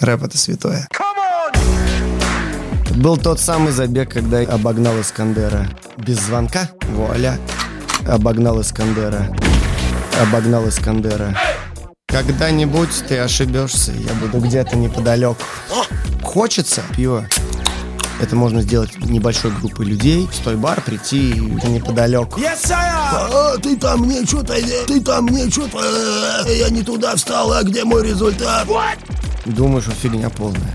Рэп это святое. Был тот самый забег, когда я обогнал Искандера. Без звонка, вуаля, обогнал Искандера. Обогнал Искандера. Когда-нибудь ты ошибешься, я буду где-то неподалеку. Хочется пиво. Это можно сделать небольшой группой людей, в той бар прийти неподалеку. А, ты там мне что-то, ты там мне что-то, я не туда встал, а где мой результат? Думаю, что фигня полная.